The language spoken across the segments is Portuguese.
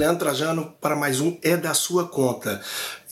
Leandro Trajano para mais um É da Sua Conta.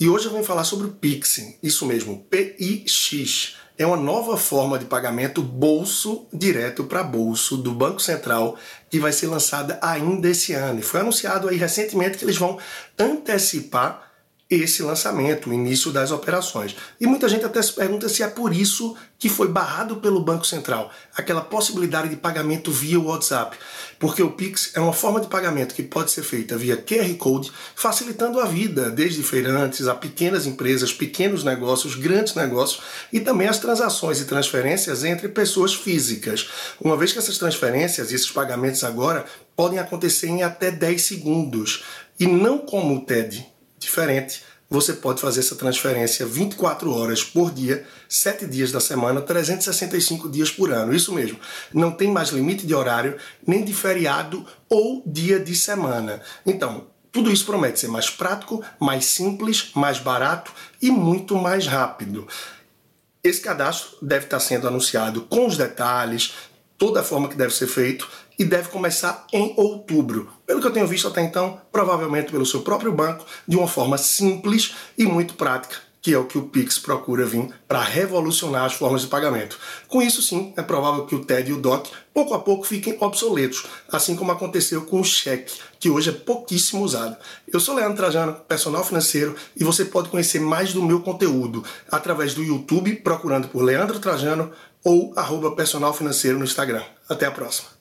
E hoje eu vou falar sobre o Pix, isso mesmo, PIX. É uma nova forma de pagamento bolso direto para bolso do Banco Central que vai ser lançada ainda esse ano. E foi anunciado aí recentemente que eles vão antecipar esse lançamento, o início das operações. E muita gente até se pergunta se é por isso que foi barrado pelo Banco Central aquela possibilidade de pagamento via WhatsApp, porque o Pix é uma forma de pagamento que pode ser feita via QR Code, facilitando a vida desde feirantes a pequenas empresas, pequenos negócios, grandes negócios e também as transações e transferências entre pessoas físicas. Uma vez que essas transferências e esses pagamentos agora podem acontecer em até 10 segundos e não como o TED diferente, você pode fazer essa transferência 24 horas por dia, 7 dias da semana, 365 dias por ano. Isso mesmo. Não tem mais limite de horário, nem de feriado ou dia de semana. Então, tudo isso promete ser mais prático, mais simples, mais barato e muito mais rápido. Esse cadastro deve estar sendo anunciado com os detalhes, toda a forma que deve ser feito e deve começar em outubro. Pelo que eu tenho visto até então, provavelmente pelo seu próprio banco, de uma forma simples e muito prática, que é o que o Pix procura vir para revolucionar as formas de pagamento. Com isso, sim, é provável que o TED e o DOC pouco a pouco fiquem obsoletos, assim como aconteceu com o cheque, que hoje é pouquíssimo usado. Eu sou Leandro Trajano, personal financeiro, e você pode conhecer mais do meu conteúdo através do YouTube, procurando por Leandro Trajano ou arroba personal financeiro no Instagram. Até a próxima.